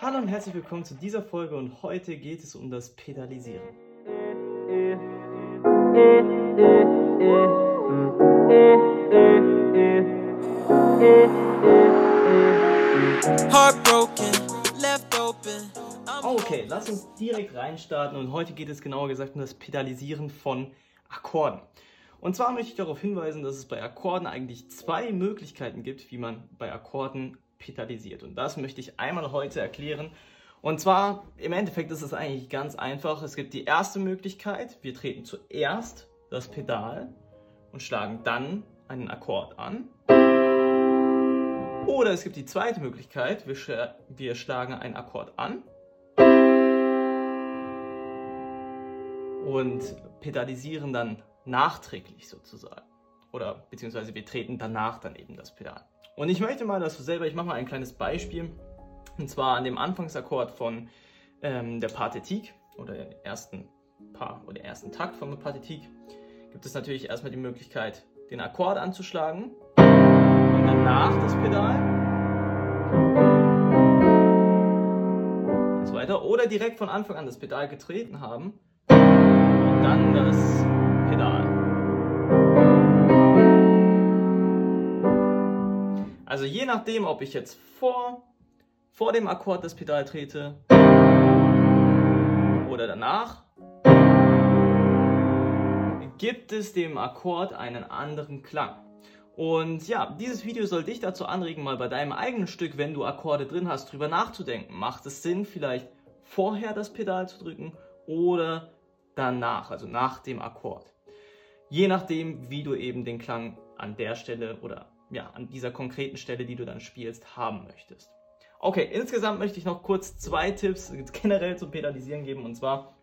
Hallo und herzlich willkommen zu dieser Folge und heute geht es um das Pedalisieren. Okay, lass uns direkt reinstarten und heute geht es genauer gesagt um das Pedalisieren von Akkorden. Und zwar möchte ich darauf hinweisen, dass es bei Akkorden eigentlich zwei Möglichkeiten gibt, wie man bei Akkorden pedalisiert. Und das möchte ich einmal heute erklären. Und zwar, im Endeffekt ist es eigentlich ganz einfach. Es gibt die erste Möglichkeit, wir treten zuerst das Pedal und schlagen dann einen Akkord an. Oder es gibt die zweite Möglichkeit, wir, schla- wir schlagen einen Akkord an und pedalisieren dann nachträglich sozusagen. Oder beziehungsweise wir treten danach dann eben das Pedal. Und ich möchte mal, dass du selber, ich mache mal ein kleines Beispiel. Und zwar an dem Anfangsakkord von ähm, der Partitik oder ersten Paar oder ersten Takt von der Partitik gibt es natürlich erstmal die Möglichkeit, den Akkord anzuschlagen und danach das Pedal. Und so weiter. Oder direkt von Anfang an das Pedal getreten haben und dann das Pedal. Also je nachdem, ob ich jetzt vor, vor dem Akkord das Pedal trete oder danach, gibt es dem Akkord einen anderen Klang. Und ja, dieses Video soll dich dazu anregen, mal bei deinem eigenen Stück, wenn du Akkorde drin hast, drüber nachzudenken. Macht es Sinn, vielleicht vorher das Pedal zu drücken oder danach, also nach dem Akkord? Je nachdem, wie du eben den Klang an der Stelle oder ja, an dieser konkreten Stelle, die du dann spielst, haben möchtest. Okay, insgesamt möchte ich noch kurz zwei Tipps generell zum Pedalisieren geben. Und zwar,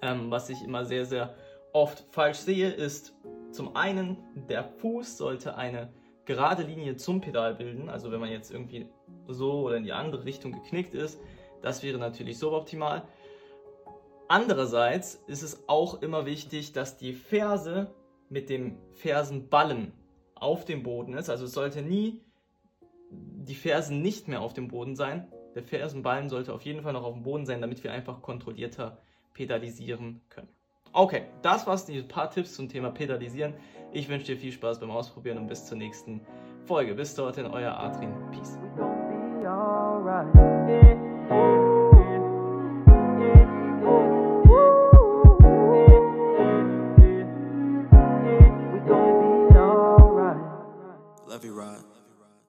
ähm, was ich immer sehr, sehr oft falsch sehe, ist zum einen, der Fuß sollte eine gerade Linie zum Pedal bilden. Also wenn man jetzt irgendwie so oder in die andere Richtung geknickt ist, das wäre natürlich suboptimal. Andererseits ist es auch immer wichtig, dass die Ferse mit dem Fersenballen auf dem Boden ist. Also es sollte nie die Fersen nicht mehr auf dem Boden sein. Der Fersenballen sollte auf jeden Fall noch auf dem Boden sein, damit wir einfach kontrollierter pedalisieren können. Okay, das war's, die paar Tipps zum Thema Pedalisieren. Ich wünsche dir viel Spaß beim Ausprobieren und bis zur nächsten Folge. Bis dorthin, euer Adrian. Peace.